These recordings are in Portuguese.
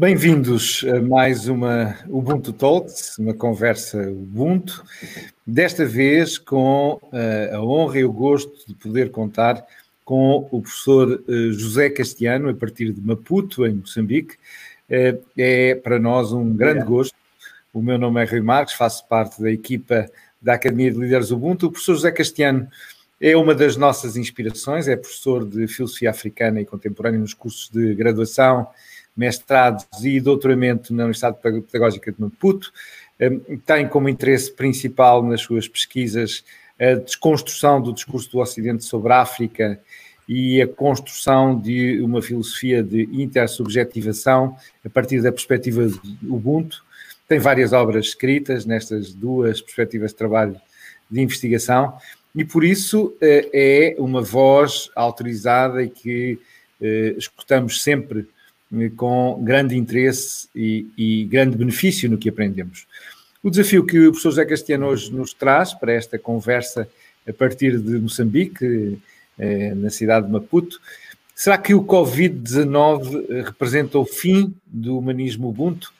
Bem-vindos a mais uma Ubuntu Talks, uma conversa Ubuntu, desta vez com uh, a honra e o gosto de poder contar com o professor uh, José Castiano, a partir de Maputo, em Moçambique. Uh, é para nós um grande gosto. O meu nome é Rui Marques, faço parte da equipa da Academia de Líderes Ubuntu. O professor José Castiano é uma das nossas inspirações, é professor de Filosofia Africana e Contemporânea nos cursos de graduação mestrados e doutoramento na Universidade Pedagógica de Maputo. Hum, tem como interesse principal nas suas pesquisas a desconstrução do discurso do Ocidente sobre a África e a construção de uma filosofia de intersubjetivação a partir da perspectiva do Ubuntu. Tem várias obras escritas nestas duas perspectivas de trabalho de investigação e por isso eh, é uma voz autorizada e que eh, escutamos sempre com grande interesse e, e, grande benefício no que aprendemos. O desafio que o professor José Castiano hoje nos traz para esta conversa a partir de Moçambique, eh, na cidade de Maputo, será que o Covid-19 eh, representa o fim do humanismo Ubuntu?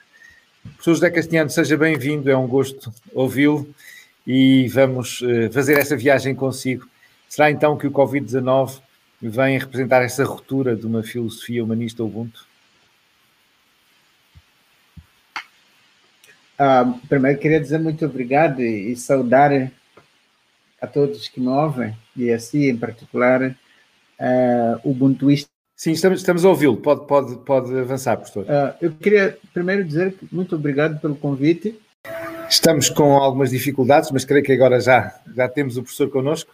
Professor José Castiano, seja bem-vindo, é um gosto ouvi-lo e vamos eh, fazer essa viagem consigo. Será então que o Covid-19 vem representar essa ruptura de uma filosofia humanista Ubuntu? Uh, primeiro, queria dizer muito obrigado e, e, saudar a todos que me ouvem, e assim, em particular, uh, o Ubuntuista. Sim, estamos, estamos a ouvi-lo. Pode, pode, pode avançar, professor. Uh, eu queria primeiro dizer muito obrigado pelo convite. Estamos com algumas dificuldades, mas creio que agora já, já temos o professor connosco.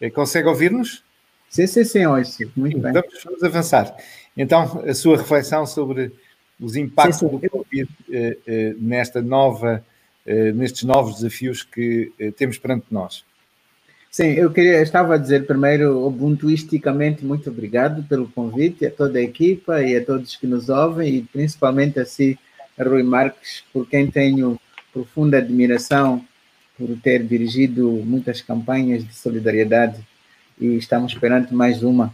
Eh, consegue ouvir-nos? Sim, sim, sim, hoje. Muito bem. Vamos, vamos avançar. Então, a sua reflexão sobre os impactos sim, sim. do Covid eh, eh, nesta nova, eh, nestes novos desafios que temos perante nós. Sim, eu queria, estava a dizer primeiro, ubuntuisticamente, muito obrigado pelo convite a toda a equipa e a todos que nos ouvem e principalmente a si, a Rui Marques, por quem tenho profunda admiração por ter dirigido muitas campanhas de solidariedade e estamos perante mais uma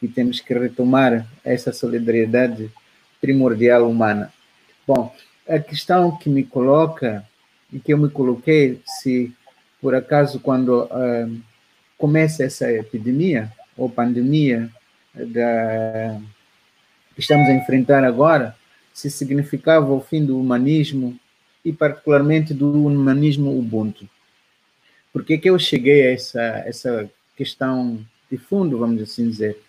que temos que retomar essa solidariedade primordial humana. Bom, a questão que me coloca e que eu me coloquei, se por acaso quando uh, começa essa epidemia ou pandemia da, que estamos a enfrentar agora, se significava o fim do humanismo e particularmente do humanismo Ubuntu. Por que, que eu cheguei a essa, essa questão de fundo, vamos assim dizer?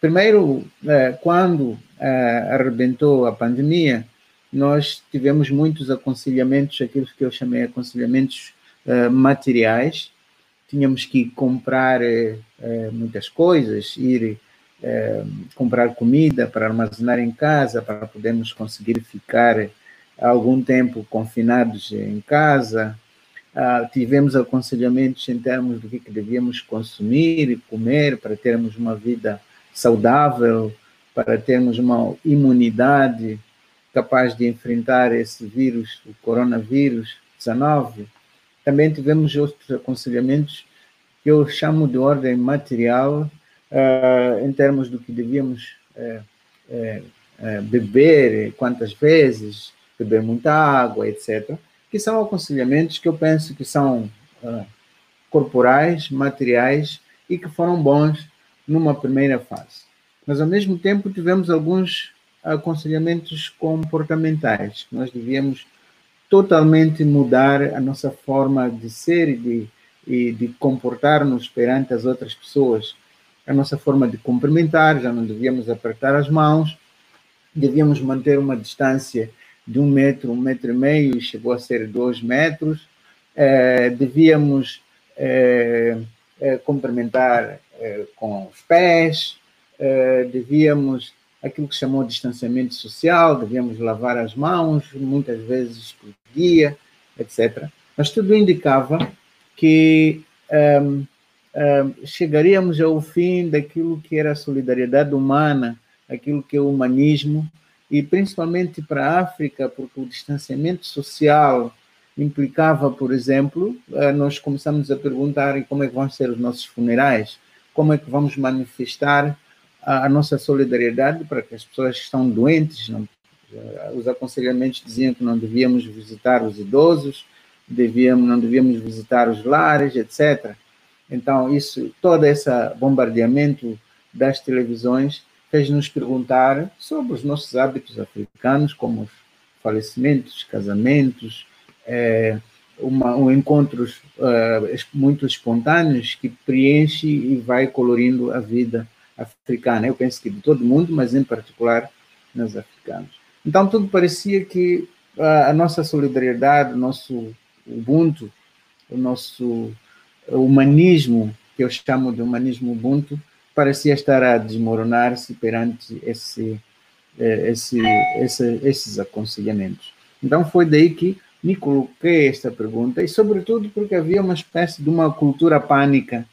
Primeiro, eh, quando eh, arrebentou a pandemia, nós tivemos muitos aconselhamentos, aquilo que eu chamei aconselhamentos eh, materiais. Tínhamos que comprar muitas coisas, ir comprar comida para armazenar em casa, para podermos conseguir ficar algum tempo confinados em casa. Uh, tivemos aconselhamentos em termos do que, que devíamos consumir e comer para termos uma vida saudável, para termos uma imunidade capaz de enfrentar esse vírus, o coronavírus 19. Também tivemos outros aconselhamentos que eu chamo de ordem material, uh, em termos do que devíamos uh, uh, beber, quantas vezes, beber muita água, etc. Que são aconselhamentos que eu penso que são corporais, materiais e que foram bons numa primeira fase. Mas, ao mesmo tempo, tivemos alguns aconselhamentos comportamentais. Nós devíamos totalmente mudar a nossa forma de ser e de, e de comportar-nos perante as outras pessoas. A nossa forma de cumprimentar, já não devíamos apertar as mãos, devíamos manter uma distância de um metro, um metro e meio, e chegou a ser dois metros. É, devíamos é, é, cumprimentar com os pés, eh, devíamos, aquilo que chamou de distanciamento social, devíamos lavar as mãos muitas vezes por dia, etc. Mas tudo indicava que um, um, chegaríamos ao fim daquilo que era a solidariedade humana, aquilo que é o humanismo, e principalmente para a África, porque o distanciamento social implicava, por exemplo, nós começamos a perguntar como é que vão ser os nossos funerais, como é que vamos manifestar a, nossa solidariedade para que as pessoas que estão doentes, não, Os aconselhamentos diziam que não devíamos visitar os idosos, devíamos, não devíamos visitar os lares, etc. Então, isso, todo esse bombardeamento das televisões fez-nos perguntar sobre os nossos hábitos africanos, como os falecimentos, casamentos, é, uma, um encontros uh, muito espontâneos que preenche e vai colorindo a vida africana. Eu penso que de todo mundo, mas em particular nos africanos. Então tudo parecia que a, a nossa solidariedade, o nosso Ubuntu, o nosso humanismo, que eu chamo de humanismo Ubuntu, parecia estar a desmoronar-se perante esse, eh, esse, esse, esses aconselhamentos. Então foi daí que me coloquei esta pergunta, e sobretudo porque havia uma espécie de uma cultura pânica.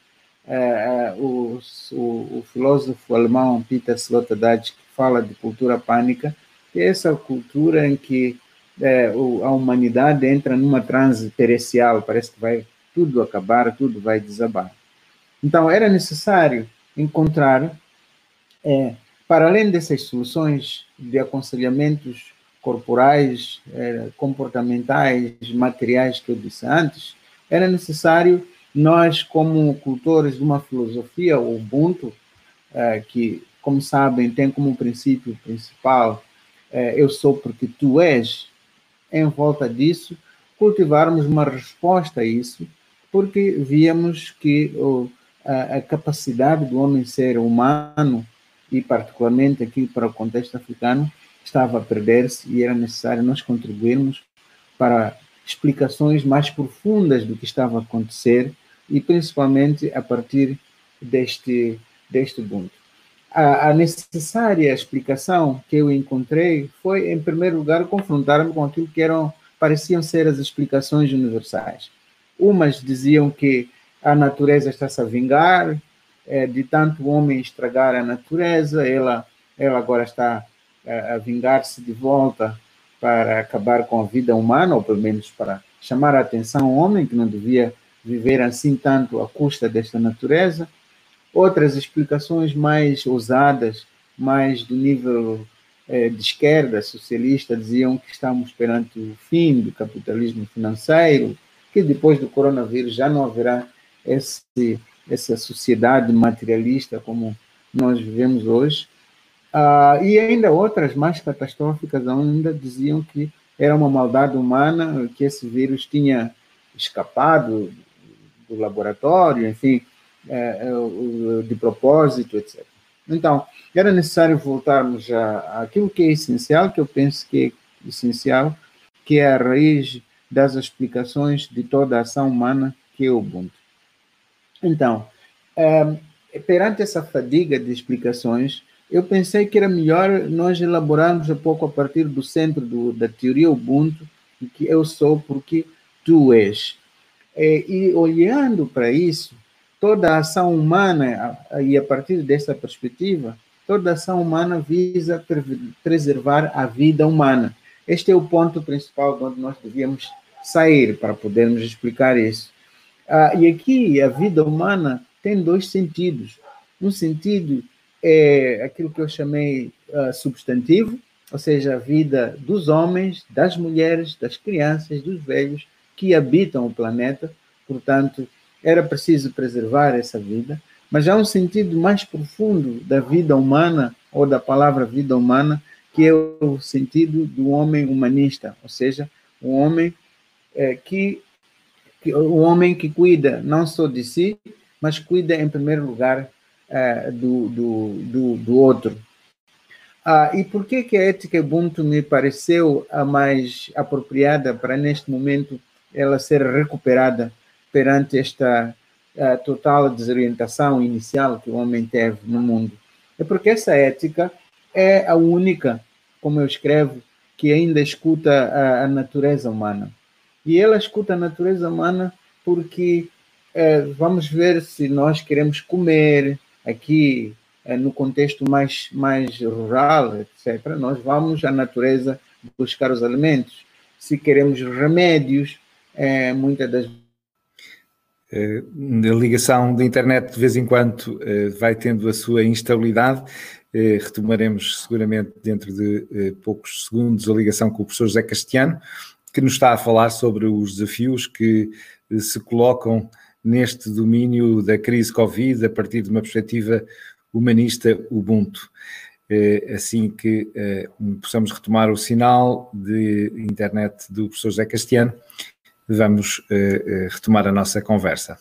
Uh, o, o, o, filósofo alemão Peter Sloterdijk fala de cultura pânica, que é essa cultura em que uh, a humanidade entra numa transe perecial, parece que vai tudo acabar, tudo vai desabar. Então, era necessário encontrar, uh, para além dessas soluções de aconselhamentos corporais, eh, comportamentais, materiais que eu disse antes, era necessário nós, como cultores de uma filosofia, o Ubuntu, eh, que, como sabem, tem como princípio principal eh, eu sou porque tu és, em volta disso, cultivarmos uma resposta a isso, porque víamos que a, a capacidade do homem ser humano, e particularmente aqui para o contexto africano, estava a perder-se e era necessário nós contribuirmos para explicações mais profundas do que estava a acontecer e principalmente a partir deste, deste Ubuntu. A, a necessária explicação que eu encontrei foi, em primeiro lugar, confrontar-me com aquilo que eram, pareciam ser as explicações universais. Umas diziam que a natureza está-se a vingar, é, de tanto o homem estragar a natureza, ela, ela agora está a, vingar-se de volta para acabar com a vida humana, ou pelo menos para chamar a atenção ao homem, que não devia viver assim tanto à custa desta natureza. Outras explicações mais ousadas, mais do nível eh, de esquerda socialista, diziam que estamos perante o fim do capitalismo financeiro, que depois do coronavírus já não haverá esse, essa sociedade materialista como nós vivemos hoje. Ah, e ainda outras mais catastróficas ainda diziam que era uma maldade humana, que esse vírus tinha escapado do laboratório, enfim, é, é, de propósito, etc. Então, era necessário voltarmos àquilo que é essencial, que eu penso que é essencial, que é a raiz das explicações de toda a ação humana, que é o Ubuntu. Então, é, perante essa fadiga de explicações, eu pensei que era melhor nós elaborarmos um pouco a partir do centro do, da teoria Ubuntu, que eu sou porque tu és. E, e olhando para isso, toda a ação humana, e a partir dessa perspectiva, toda a ação humana visa preservar a vida humana. Este é o ponto principal de onde nós devíamos sair para podermos explicar isso. Ah, e aqui a vida humana tem dois sentidos. Um sentido é aquilo que eu chamei uh, substantivo, ou seja, a vida dos homens, das mulheres, das crianças, dos velhos que habitam o planeta. Portanto, era preciso preservar essa vida, mas há um sentido mais profundo da vida humana ou da palavra vida humana, que é o sentido do homem humanista, ou seja, um homem é, que, que um homem que cuida não só de si, mas cuida em primeiro lugar é, do, do, do, do, outro. Ah, e por que, que a ética Ubuntu me pareceu a mais apropriada para, neste momento, ela ser recuperada perante esta total desorientação inicial que o homem teve no mundo? É porque essa ética é a única, como eu escrevo, que ainda escuta a, a natureza humana. E ela escuta a natureza humana porque é, vamos ver se nós queremos comer, aqui é, no contexto mais, mais rural, etc., nós vamos à natureza buscar os alimentos. Se queremos remédios, é, muitas das a ligação da internet de vez em quando vai tendo a sua instabilidade Eh, retomaremos seguramente dentro de eh, poucos segundos a ligação com o professor José Castiano, que nos está a falar sobre os desafios que eh, se colocam neste domínio da crise Covid a partir de uma perspectiva humanista Ubuntu. Assim que possamos retomar o sinal de internet do professor José Castiano, vamos retomar a nossa conversa.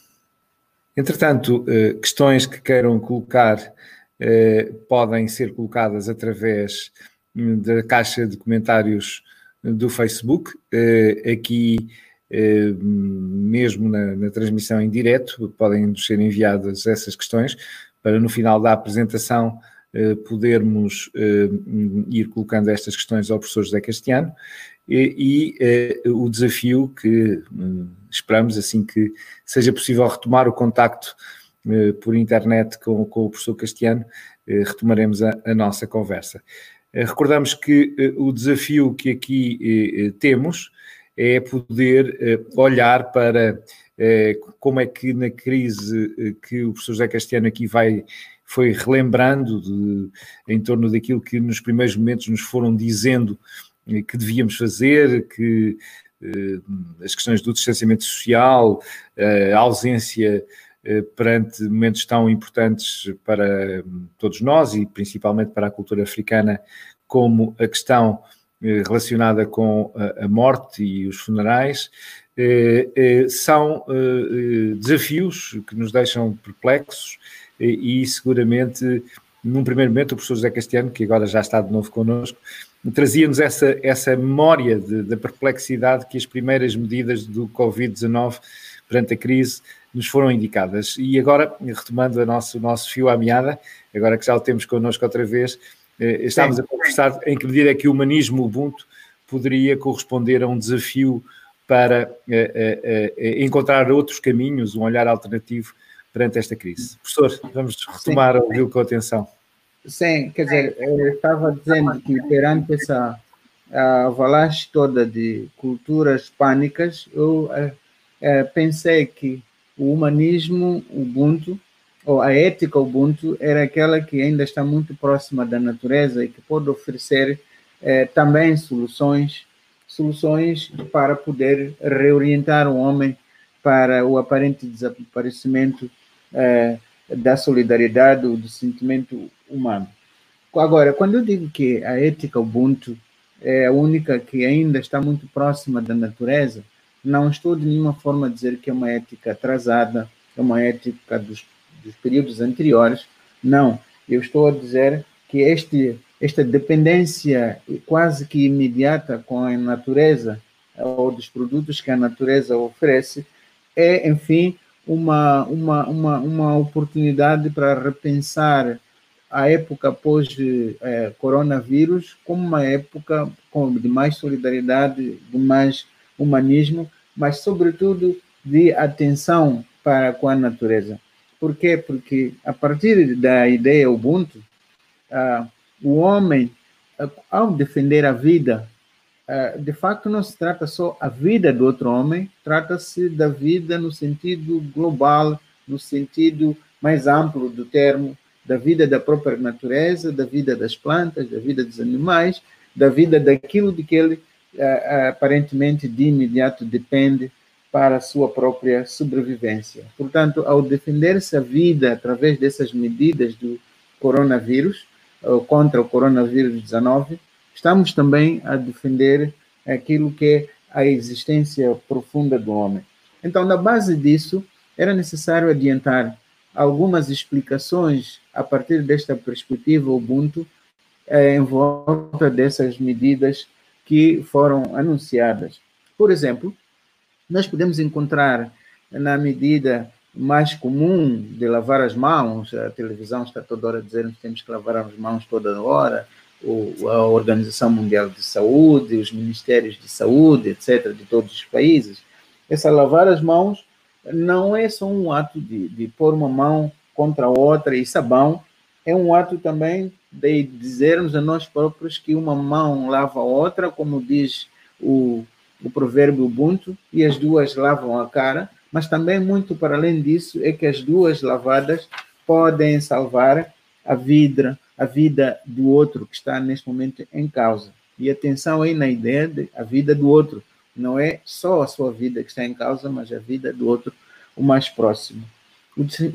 Entretanto, questões que queiram colocar eh, podem ser colocadas através hum, da caixa de comentários do Facebook. Eh, aqui, eh, mesmo na, na, transmissão em direto, podem ser enviadas essas questões para no final da apresentação podermos ir colocando estas questões ao professor José Castiano e, e o desafio que hum, esperamos assim que seja possível retomar o contacto eh, por internet com, com o professor Castiano, eh, retomaremos a, a nossa conversa. Eh, recordamos que o desafio que aqui temos é poder olhar para como é que na crise que o professor José Castiano aqui vai foi relembrando de, em torno daquilo que nos primeiros momentos nos foram dizendo que devíamos fazer, que as questões do distanciamento social, a ausência eh, perante momentos tão importantes para hum, todos nós e principalmente para a cultura africana, como a questão eh, relacionada com a morte e os funerais, eh, são desafios que nos deixam perplexos e seguramente, num primeiro momento, o professor José Castiano, que agora já está de novo connosco, trazia-nos essa, essa memória da perplexidade que as primeiras medidas do Covid-19 perante a crise nos foram indicadas. E agora, retomando a nosso, o nosso fio à meada, agora que já o temos connosco outra vez, eh, estamos Sim. a conversar em que medida é que o humanismo Ubuntu poderia corresponder a um desafio para eh, eh, eh encontrar outros caminhos, um olhar alternativo perante esta crise. Professor, vamos retomar o ouvi com atenção. Sim, quer dizer, eu estava dizendo que perante essa avalanche toda de culturas pânicas, eu eh, pensei que o humanismo Ubuntu, ou a ética Ubuntu, era aquela que ainda está muito próxima da natureza e que pode oferecer eh, também soluções, soluções para poder reorientar o homem para o aparente desaparecimento da solidariedade do sentimento humano. Agora, quando eu digo que a ética Ubuntu é a única que ainda está muito próxima da natureza, não estou de nenhuma forma a dizer que é uma ética atrasada, é uma ética dos, dos períodos anteriores. Não, eu estou a dizer que este, esta dependência quase que imediata com a natureza ou dos produtos que a natureza oferece é, enfim, uma, uma, uma, uma oportunidade para repensar a época pós-coronavírus eh, como uma época de mais solidariedade, de mais humanismo, mas, sobretudo, de atenção para com a natureza. Por quê? Porque, a partir da ideia Ubuntu, o homem, ao defender a vida, de facto não se trata só a vida do outro homem, trata-se da vida no sentido global, no sentido mais amplo do termo, da vida da própria natureza, da vida das plantas, da vida dos animais, da vida daquilo de que ele aparentemente de imediato depende para a sua própria sobrevivência. Portanto, ao defender-se a vida através dessas medidas do coronavírus, contra o coronavírus 19, estamos também a defender aquilo que é a existência profunda do homem. Então, na base disso, era necessário adiantar algumas explicações a partir desta perspectiva Ubuntu em volta dessas medidas que foram anunciadas. Por exemplo, nós podemos encontrar na medida mais comum de lavar as mãos, a televisão está toda hora dizendo que temos que lavar as mãos toda hora, a Organização Mundial de Saúde, os ministérios de saúde, etc., de todos os países. Essa lavar as mãos não é só um ato de, de pôr uma mão contra a outra e sabão, é um ato também de dizermos a nós próprios que uma mão lava a outra, como diz o, o provérbio Ubuntu, e as duas lavam a cara, mas também muito para além disso é que as duas lavadas podem salvar a vida, a vida do outro que está neste momento em causa. E atenção aí na ideia de a vida do outro. Não é só a sua vida que está em causa, mas a vida do outro, o mais próximo.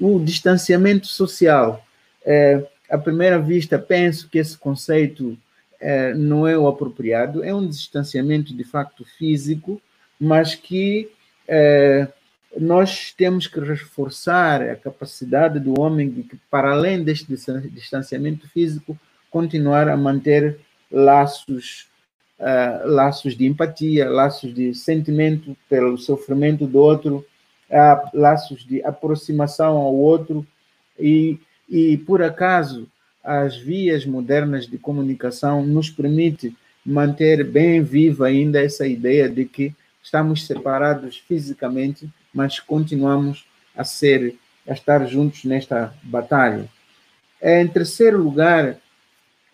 O, distanciamento social. É, à primeira vista, penso que esse conceito é, não é o apropriado. É um distanciamento de facto físico, mas que é, nós temos que reforçar a capacidade do homem de para além deste distanciamento físico, continuar a manter laços, uh, laços de empatia, laços de sentimento pelo sofrimento do outro, uh, laços de aproximação ao outro e, e por acaso as vias modernas de comunicação nos permite manter bem viva ainda essa ideia de que estamos separados fisicamente, mas continuamos a ser, a estar juntos nesta batalha. Em terceiro lugar,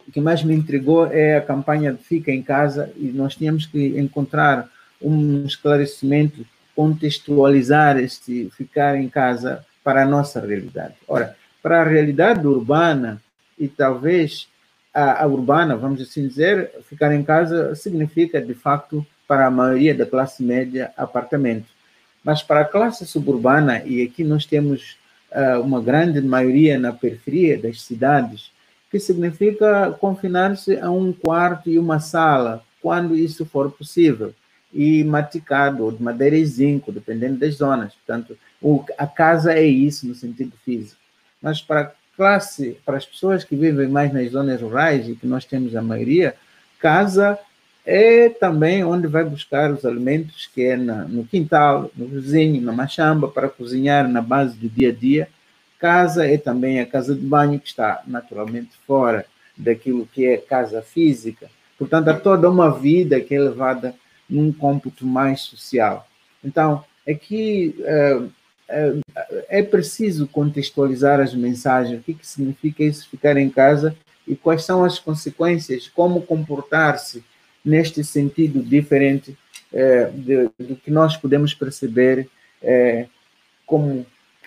o que mais me intrigou é a campanha Fica em Casa e nós tínhamos que encontrar um esclarecimento, contextualizar este ficar em casa para a nossa realidade. Ora, para a realidade urbana e talvez a, a urbana, vamos assim dizer, ficar em casa significa de facto para a maioria da classe média apartamento. Mas para a classe suburbana, e aqui nós temos uh, uma grande maioria na periferia das cidades, que significa confinar-se a um quarto e uma sala, quando isso for possível, e maticado, ou de madeira e zinco, dependendo das zonas. Portanto, o, a casa é isso no sentido físico. Mas para classe, para as pessoas que vivem mais nas zonas rurais, e que nós temos a maioria, casa é também onde vai buscar os alimentos, que é na, no quintal, no vizinho, na machamba, para cozinhar na base do dia a dia, casa é também a casa de banho, que está naturalmente fora daquilo que é casa física. Portanto, há toda uma vida que é levada num cômputo mais social. Então, aqui é, é, é preciso contextualizar as mensagens, o que, significa isso ficar em casa e quais são as consequências, como comportar-se neste sentido diferente é, do que nós podemos perceber como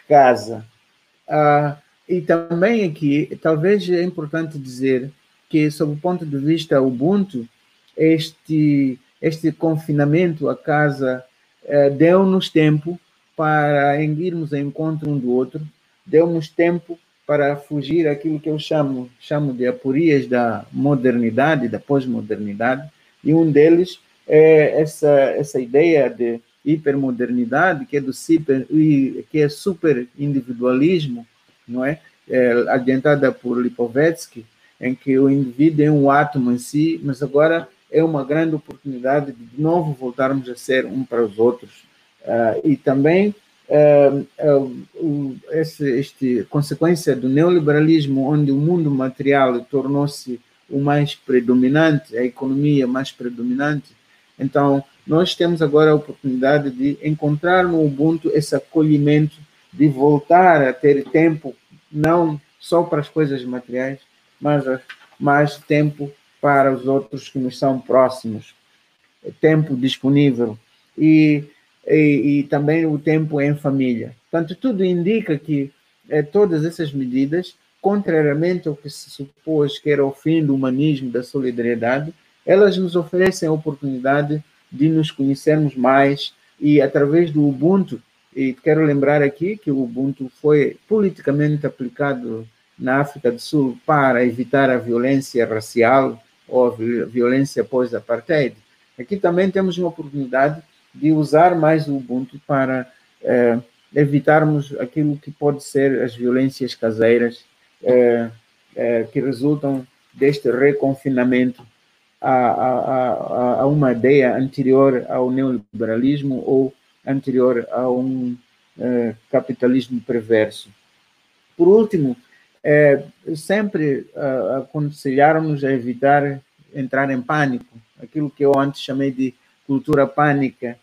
casa. Ah, e também aqui, talvez é importante dizer que, sob o ponto de vista Ubuntu, este, este confinamento a casa eh, deu-nos tempo para irmos ao encontro um do outro, deu-nos tempo para fugir aquilo que eu chamo, chamo de apurias da modernidade, da pós-modernidade, e um deles é essa, essa ideia de hipermodernidade, que é do super, que é super individualismo, não é? é adiantada por Lipovetsky, em que o indivíduo é um átomo em si, mas agora é uma grande oportunidade de de novo voltarmos a ser um para os outros. Uh, e também uh, uh, esse, este consequência do neoliberalismo, onde o mundo material tornou-se o mais predominante, a economia mais predominante. Então, nós temos agora a oportunidade de encontrar no Ubuntu esse acolhimento, de voltar a ter tempo, não só para as coisas materiais, mas mais tempo para os outros que nos são próximos, tempo disponível e, e, e também o tempo em família. Portanto, tudo indica que é, todas essas medidas, contrariamente ao que se supôs que era o fim do humanismo, da solidariedade, elas nos oferecem a oportunidade de nos conhecermos mais e através do Ubuntu, e quero lembrar aqui que o Ubuntu foi politicamente aplicado na África do Sul para evitar a violência racial ou a violência pós-apartheid. Aqui também temos uma oportunidade de usar mais o Ubuntu para eh, evitarmos aquilo que pode ser as violências caseiras eh, eh, que resultam deste reconfinamento a, a, a, uma ideia anterior ao neoliberalismo ou anterior a um uh, capitalismo perverso. Por último, é, sempre uh, aconselharam-nos a evitar entrar em pânico, aquilo que eu antes chamei de cultura pânica.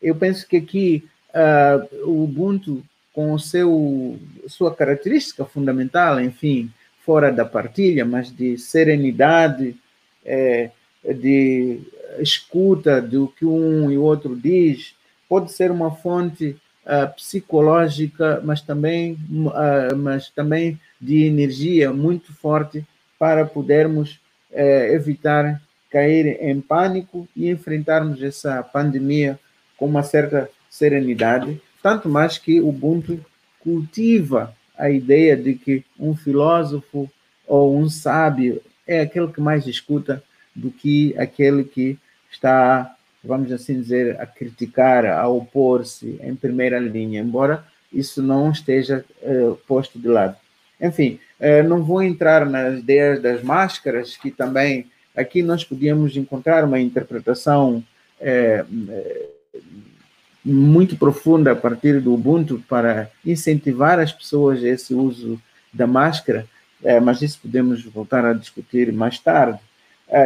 Eu penso que aqui uh, o Ubuntu, com seu sua característica fundamental, enfim, fora da partilha, mas de serenidade, é, de escuta do que um e o outro diz, pode ser uma fonte uh, psicológica, mas também, uh, mas também de energia muito forte para podermos uh, evitar cair em pânico e enfrentarmos essa pandemia com uma certa serenidade, tanto mais que o Ubuntu cultiva a ideia de que um filósofo ou um sábio é aquele que mais escuta do que aquele que está vamos assim dizer, a criticar, a opor-se em primeira linha, embora isso não esteja uh, posto de lado. Enfim, uh, não vou entrar nas ideias das máscaras, que também aqui nós podíamos encontrar uma interpretação uh, muito profunda a partir do Ubuntu para incentivar as pessoas a esse uso da máscara, mas isso podemos voltar a discutir mais tarde.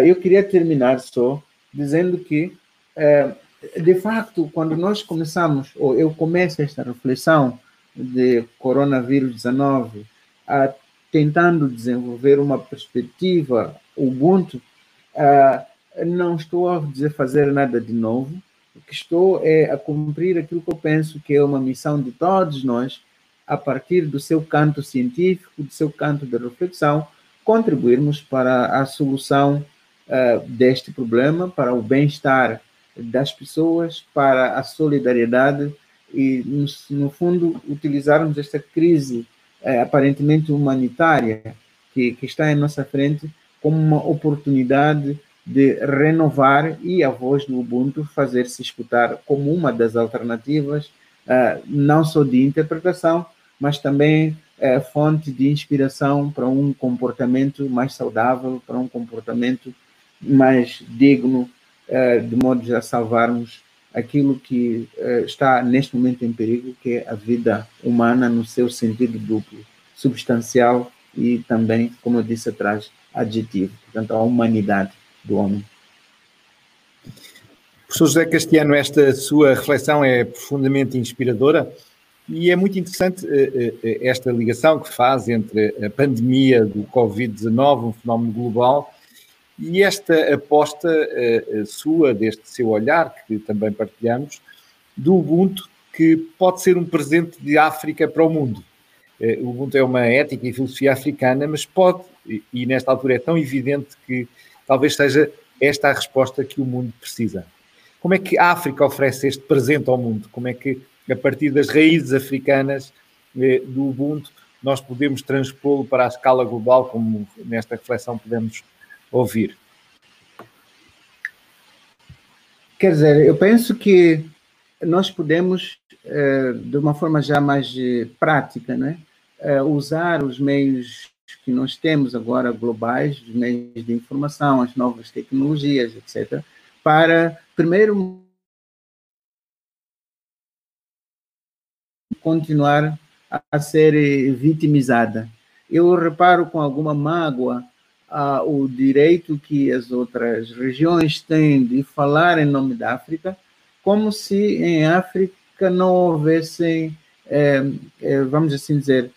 eu queria terminar só dizendo que é, de facto, quando nós começamos, ou eu começo esta reflexão de coronavírus 19, a, tentando desenvolver uma perspectiva Ubuntu, a, não estou a dizer fazer nada de novo, o que estou é a cumprir aquilo que eu penso que é uma missão de todos nós, a partir do seu canto científico, do seu canto de reflexão, contribuirmos para a solução uh, deste problema, para o bem-estar das pessoas para a solidariedade e, no, no fundo, utilizarmos esta crise é, aparentemente humanitária que, que está em nossa frente como uma oportunidade de renovar e a voz do Ubuntu fazer-se escutar como uma das alternativas, uh, não só de interpretação, mas também uh, fonte de inspiração para um comportamento mais saudável, para um comportamento mais digno eh, de modo a salvarmos aquilo que eh, está neste momento em perigo, que é a vida humana no seu sentido duplo, substancial e também, como eu disse atrás, adjetivo, portanto, a humanidade do homem. Professor José Castiano, esta sua reflexão é profundamente inspiradora e é muito interessante eh, esta ligação que faz entre a pandemia do Covid-19, um fenómeno global, e esta aposta sua, deste seu olhar, que também partilhamos, do Ubuntu, que pode ser um presente de África para o mundo. O Ubuntu é uma ética e filosofia africana, mas pode, e nesta altura é tão evidente que talvez seja esta a resposta que o mundo precisa. Como é que a África oferece este presente ao mundo? Como é que, a partir das raízes africanas uh, do Ubuntu, nós podemos transpô-lo para a escala global, como nesta reflexão podemos ouvir? Quer dizer, eu penso que nós podemos, eh, de uma forma já mais eh, prática, né, eh, usar os meios que nós temos agora globais, os meios de informação, as novas tecnologias, etc., para, primeiro, continuar a ser vitimizada. Eu reparo com alguma mágoa ah, o direito que as outras regiões têm de falar em nome da África, como se em África não houvessem, é, é, vamos assim dizer,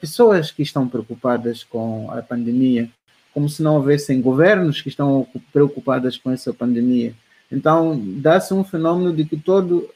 pessoas que estão preocupadas com a pandemia, como se não houvessem governos que estão preocupados com essa pandemia. Então, dá-se um fenômeno de que todo,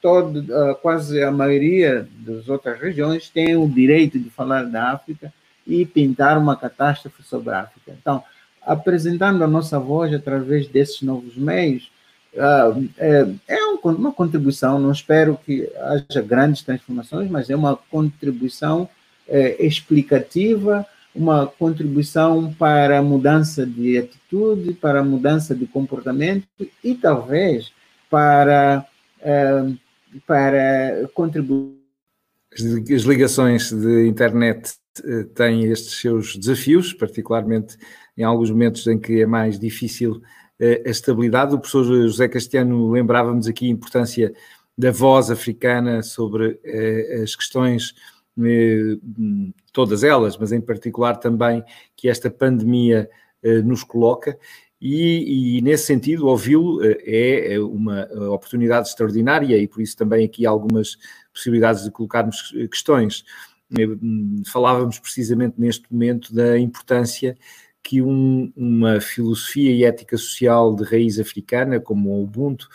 todo, quase a maioria das outras regiões tem o direito de falar da África e pintar uma catástrofe sobre a África. Então, apresentando a nossa voz através desses novos meios, uh, é, é uma contribuição, não espero que haja grandes transformações, mas é uma contribuição é, explicativa, uma contribuição para a mudança de atitude, para a mudança de comportamento e talvez para, é, para contribuir. As ligações de internet eh, tem estes seus desafios, particularmente em alguns momentos em que é mais difícil eh, a estabilidade. O professor José Castiano lembrava-nos aqui a importância da voz africana sobre eh, as questões, todas elas, mas em particular também que esta pandemia nos coloca. E, e, nesse sentido, ouvi-lo é uma oportunidade extraordinária e por isso também aqui algumas possibilidades de colocarmos questões. Falávamos precisamente neste momento da importância que um, uma filosofia e ética social de raiz africana, como o Ubuntu,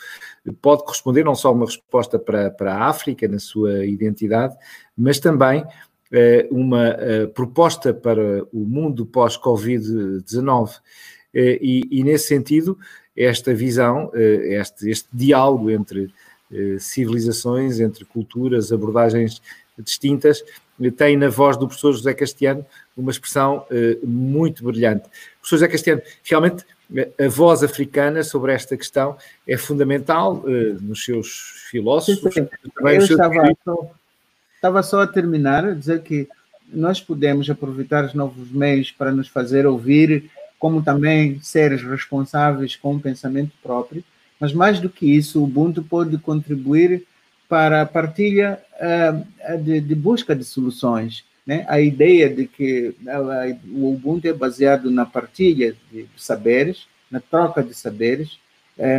pode corresponder não só uma resposta para, para a África, na sua identidade, mas também eh, uma eh, proposta para o mundo pós-Covid-19. Eh, e, e, nesse sentido, esta visão, este, este diálogo entre civilizações, entre culturas, abordagens distintas, tem na voz do professor José Castiano uma expressão muito brilhante. Professor José Castiano, realmente a voz africana sobre esta questão é fundamental nos seus filósofos. Sim, sim. Eu estava, Estava só a terminar, a dizer que nós podemos aproveitar os novos meios para nos fazer ouvir, como também seres responsáveis com um pensamento próprio, mas mais do que isso, o Ubuntu pode contribuir para a partilha uh, de, de, busca de soluções. Né? A ideia de que uh, o Ubuntu é baseado na partilha de saberes, na troca de saberes,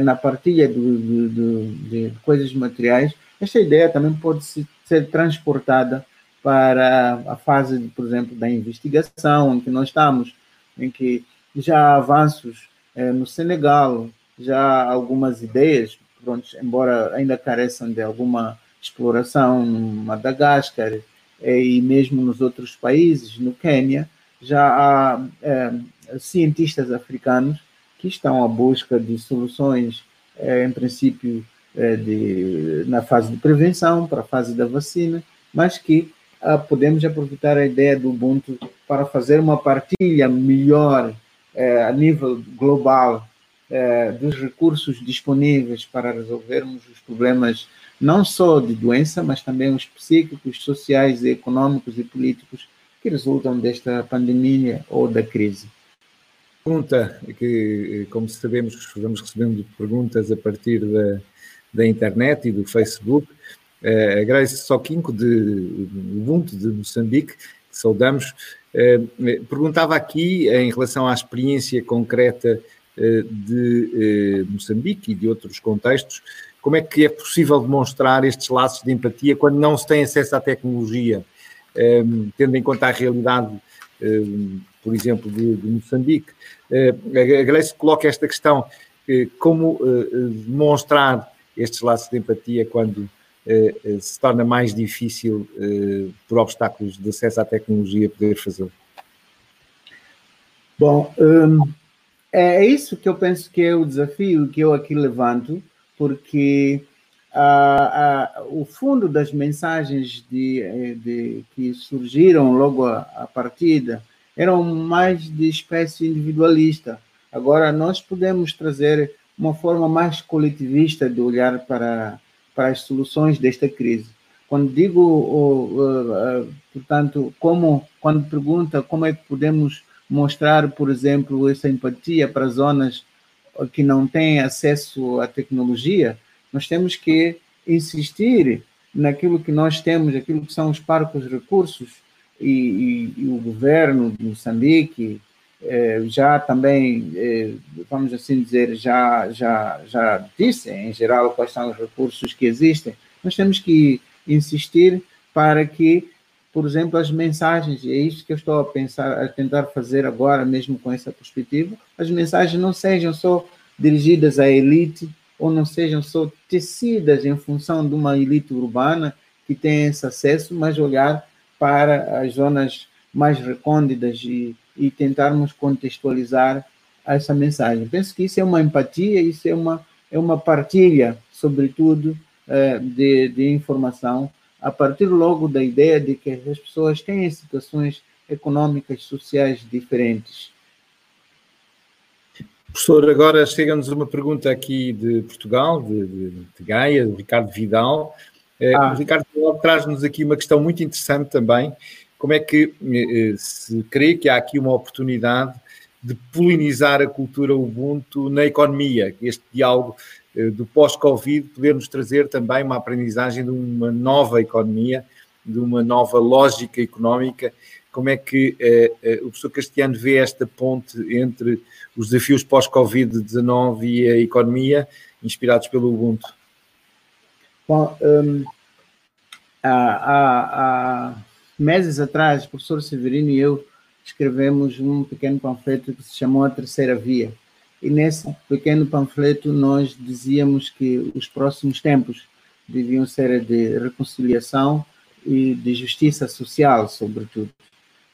na partilha do, do, do, de coisas materiais, esta ideia também pode ser transportada para a fase, por exemplo, da investigação, em que nós estamos, em que já há avanços eh, no Senegal, já há algumas ideias, pronto, embora ainda careçam de alguma exploração no Madagascar eh, e mesmo nos outros países, no Quênia, já há eh, cientistas africanos que estão à busca de soluções, em princípio, é, de, na fase de prevenção, para a fase da vacina, mas que ah, podemos aproveitar a ideia do Ubuntu para fazer uma partilha melhor é, a nível global é, dos recursos disponíveis para resolvermos os problemas não só de doença, mas também os psíquicos, sociais, econômicos e políticos que resultam desta pandemia ou da crise. Pergunta que, como sabemos, vamos recebendo perguntas a partir da, da internet e do Facebook. Uh, a Grace Soquinco, de Ubuntu, de Moçambique, que saudamos, perguntava aqui, em relação à experiência concreta uh, de Moçambique e de outros contextos, como é que é possível demonstrar estes laços de empatia quando não se tem acesso à tecnologia, tendo em conta a realidade, por exemplo, de, Moçambique. a Grace coloca esta questão, como demonstrar estes laços de empatia quando eh, eh, se torna mais difícil, eh, por obstáculos de acesso à tecnologia, poder fazê-lo? Bom, um, é isso que eu penso que é o desafio que eu aqui levanto, porque o fundo das mensagens de, de, que surgiram logo a, a partida eram mais de espécie individualista. Agora, nós podemos trazer uma forma mais coletivista de olhar para, para as soluções desta crise. Quando digo, uh, portanto, como, quando pergunta como é que podemos mostrar, por exemplo, essa empatia para zonas que não têm acesso à tecnologia, nós temos que insistir naquilo que nós temos, aquilo que são os parcos recursos, e, e, e o governo de Moçambique, é, já também, é, vamos assim dizer, já, já, já disse em geral quais são os recursos que existem, nós temos que insistir para que, por exemplo, as mensagens, e é isso que eu estou a pensar, a tentar fazer agora, mesmo com essa perspectiva, as mensagens não sejam só dirigidas à elite ou não sejam só tecidas em função de uma elite urbana que tem esse acesso, mas olhar para as zonas mais recônditas e e tentarmos contextualizar essa mensagem. Penso que isso é uma empatia, isso é uma, é uma partilha, sobretudo, eh, de, de informação, a partir logo da ideia de que as pessoas têm situações econômicas, sociais diferentes. Professor, agora chega-nos uma pergunta aqui de Portugal, de, de, de Gaia, do Ricardo Vidal. Eh, ah. O Ricardo Vidal traz-nos aqui uma questão muito interessante também, como é que eh, se crê que há aqui uma oportunidade de polinizar a cultura Ubuntu na economia, este diálogo eh, do pós-Covid poder nos trazer também uma aprendizagem de uma nova economia, de uma nova lógica económica. Como é que eh, o professor Castiano vê esta ponte entre os desafios pós-Covid-19 e a economia, inspirados pelo Ubuntu? Bom, um, há meses atrás, o professor Severino e eu escrevemos um pequeno panfleto que se chamou A Terceira Via. E nesse pequeno panfleto nós dizíamos que os próximos tempos deviam ser de reconciliação e de justiça social, sobretudo.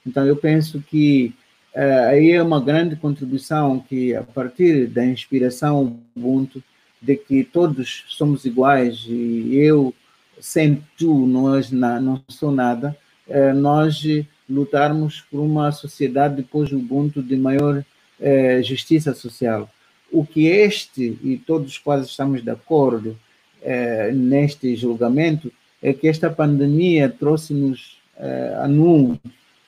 Então, eu penso que uh, aí é uma grande contribuição que, a partir da inspiração Ubuntu, de que todos somos iguais e eu, sem tu, nós não sou nada, uh, nós lutarmos por uma sociedade depois Ubuntu de maior uh, justiça social. O que este, e todos quase estamos de acordo neste julgamento, é que esta pandemia trouxe-nos a num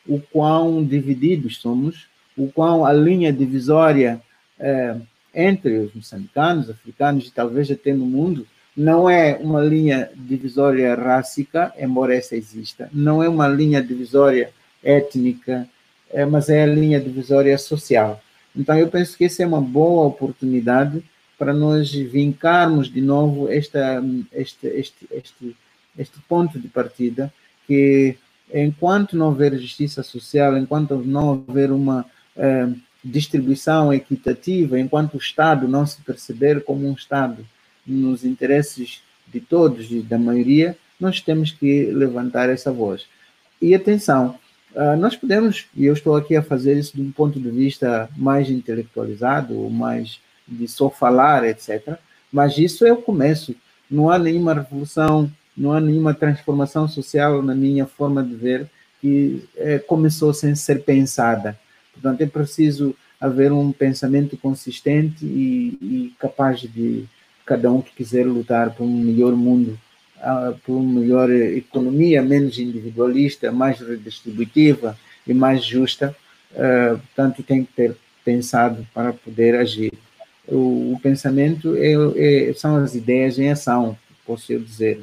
o quão divididos somos, o quão a linha divisória é, entre os moçambicanos, africanos e talvez até no mundo, não é uma linha divisória rássica, embora essa exista, não é uma linha divisória étnica, é, mas é a linha divisória social. Então, eu penso que essa é uma boa oportunidade para nós vincarmos de novo esta, este, este, este, este ponto de partida que enquanto não houver justiça social, enquanto não houver uma eh, distribuição equitativa, enquanto o Estado não se perceber como um Estado nos interesses de todos e da maioria, nós temos que levantar essa voz. E atenção, uh, nós podemos, e eu estou aqui a fazer isso de um ponto de vista mais intelectualizado, mais de só falar, etc., mas isso é o começo. Não há nenhuma revolução não há nenhuma transformação social na minha forma de ver que é, começou sem ser pensada. Portanto, é preciso haver um pensamento consistente e, e, capaz de cada um que quiser lutar por um melhor mundo, uh, por uma melhor economia, menos individualista, mais redistributiva e mais justa, uh, portanto, tem que ter pensado para poder agir. O, o pensamento é, é, são as ideias em ação, posso eu dizer.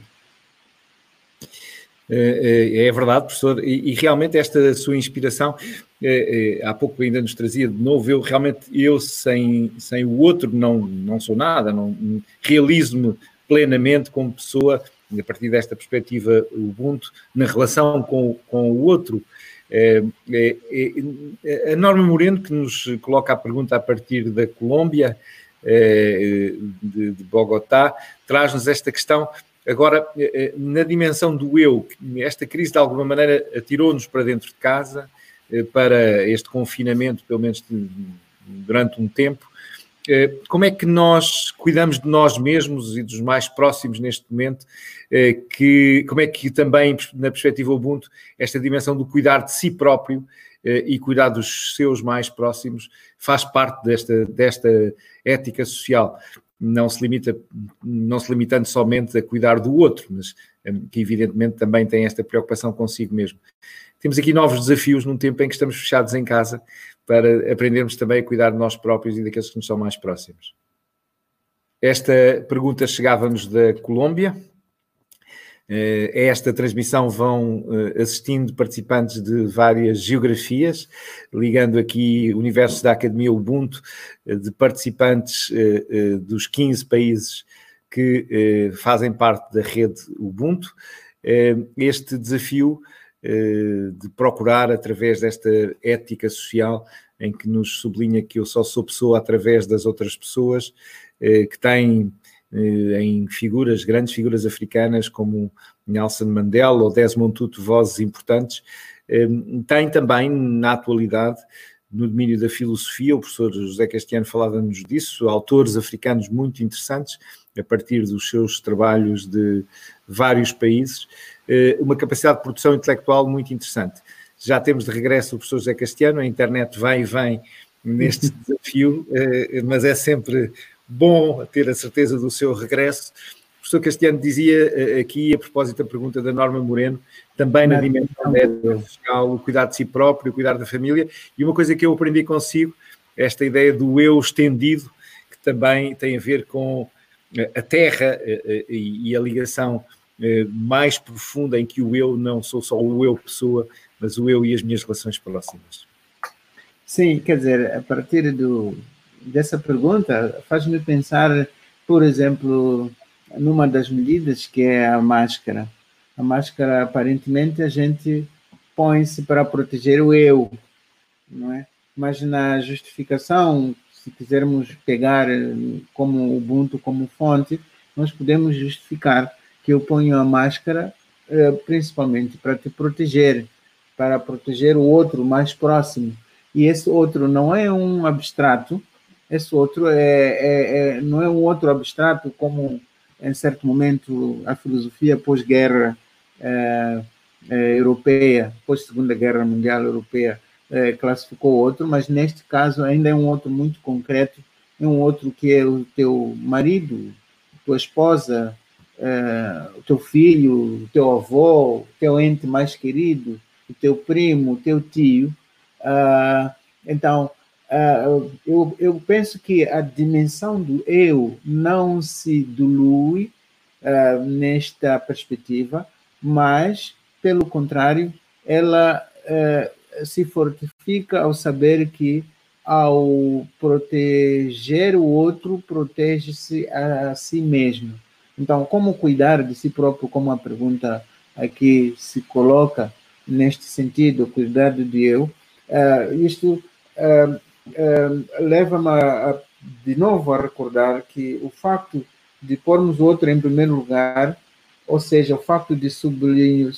É, é, é verdade, professor, e, e, realmente esta sua inspiração, é, é, há pouco ainda nos trazia de novo, eu realmente, eu sem, sem o outro não, não sou nada, não realizo-me plenamente como pessoa, a partir desta perspectiva Ubuntu, na relação com, com o outro. É, é, é, a Norma Moreno, que nos coloca a pergunta a partir da Colômbia, de, de Bogotá, traz-nos esta questão Agora, na dimensão do eu, esta crise de alguma maneira atirou-nos para dentro de casa, para este confinamento, pelo menos durante um tempo. Como é que nós cuidamos de nós mesmos e dos mais próximos neste momento? Que, como é que também, na perspectiva Ubuntu, esta dimensão do cuidar de si próprio e cuidar dos seus mais próximos faz parte desta, desta ética social? não se limita, não se limitando somente a cuidar do outro, mas que evidentemente também tem esta preocupação consigo mesmo. Temos aqui novos desafios num tempo em que estamos fechados em casa para aprendermos também a cuidar de nós próprios e daqueles que nos são mais próximos. Esta pergunta chegava-nos da Colômbia, eh, a esta transmissão vão eh, assistindo participantes de várias geografias, ligando aqui o universo da Academia Ubuntu, eh, de participantes dos 15 países que fazem parte da rede Ubuntu. Este desafio de procurar, através desta ética social, em que nos sublinha que eu só sou pessoa através das outras pessoas, que têm eh, em figuras, grandes figuras africanas como Nelson Mandela ou Desmond Tutu, vozes importantes, eh, tem também na atualidade no domínio da filosofia, o professor José Castiano falava-nos disso, autores africanos muito interessantes, a partir dos seus trabalhos de vários países, eh, uma capacidade de produção intelectual muito interessante. Já temos de regresso o professor José Castiano, a internet vai e vem neste desafio, mas é sempre bom ter a certeza do seu regresso. O professor Castiano dizia eh, aqui, a propósito da pergunta da Norma Moreno, também na dimensão fiscal, o cuidar de si próprio, o cuidar da família, e uma coisa que eu aprendi consigo, esta ideia do eu estendido, que também tem a ver com eh, a terra eh, e a ligação mais profunda em que o eu não sou só o eu pessoa, mas o eu e as minhas relações próximas. Sim, quer dizer, a partir do, dessa pergunta faz-me pensar, por exemplo, numa das medidas que é a máscara. A máscara, aparentemente, a gente põe-se para proteger o eu, não é? Mas na justificação, se quisermos pegar eh, como Ubuntu como fonte, nós podemos justificar que eu ponho a máscara eh, principalmente para te proteger, para proteger o outro mais próximo. E esse outro não é um abstrato, esse outro é, é, é não é um outro abstrato como em certo momento a filosofia pós-guerra é, é, europeia, pós-segunda guerra mundial europeia é, classificou outro, mas neste caso ainda é um outro muito concreto, é um outro que é o teu marido, tua esposa, é, o teu filho, o teu avô, o teu ente mais querido, o teu primo, o teu tio. Uh, então, uh, eu, eu penso que a dimensão do eu não se dilui uh, nesta perspectiva, mas, pelo contrário, ela se fortifica ao saber que, ao proteger o outro, protege-se a si mesmo. Então, como cuidar de si próprio, como a pergunta aqui se coloca neste sentido, cuidado de eu, uh, isto uh, uh, leva-me a, de novo a recordar que o facto de pormos o outro em primeiro lugar, ou seja, o facto de sobre,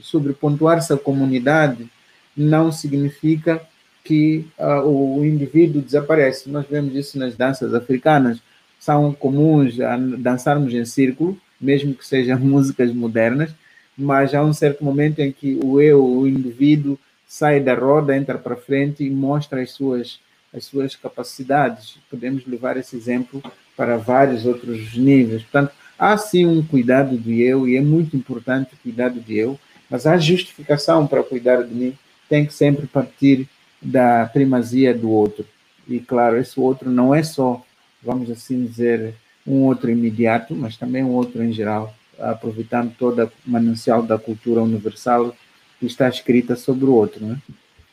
sobrepontuar-se a comunidade, não significa que uh, o indivíduo desaparece. Nós vemos isso nas danças africanas. São comuns dançarmos em círculo, mesmo que sejam músicas modernas, mas há um certo momento em que o eu, o indivíduo, sai da roda, entra para frente e mostra as suas, as suas capacidades. Podemos levar esse exemplo para vários outros níveis. Portanto, há sim um cuidado de eu, e é muito importante o cuidado de eu, mas a justificação para cuidar de mim tem que sempre partir da primazia do outro. E, claro, esse outro não é só, vamos assim dizer, um outro imediato, mas também um outro em geral, aproveitando toda o manancial da cultura universal que está escrita sobre o outro. Não é?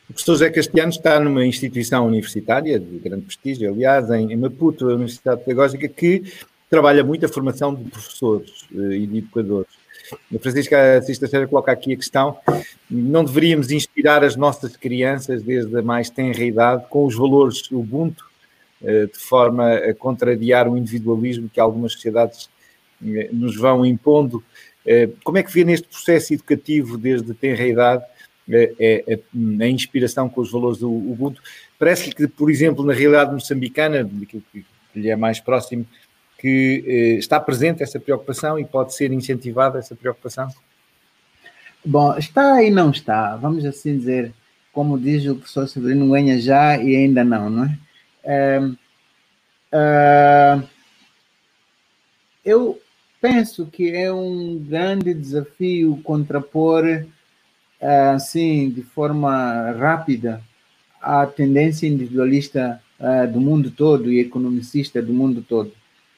O professor José Castiano está numa instituição universitária de grande prestígio, aliás, em Maputo, a Universidade Pedagógica, que trabalha muito a formação de professores eh, e de educadores. A Francisca Sexta-feira coloca aqui a questão: não deveríamos inspirar as nossas crianças desde a mais tenra idade com os valores Ubuntu, de forma a contrariar o individualismo que algumas sociedades eh, nos vão impondo? Eh, como é que vê neste processo educativo desde tenra idade a, inspiração com os valores do Ubuntu? Parece que, por exemplo, na realidade moçambicana, daquilo que lhe é mais próximo, que eh, está presente essa preocupação e pode ser incentivada essa preocupação? Bom, está e não está, vamos assim dizer, como diz o professor Severino Guenha já e ainda não, não é? É, é eu penso que é um grande desafio contrapor, é, assim, de forma rápida, a tendência individualista é, do mundo todo e economicista do mundo todo.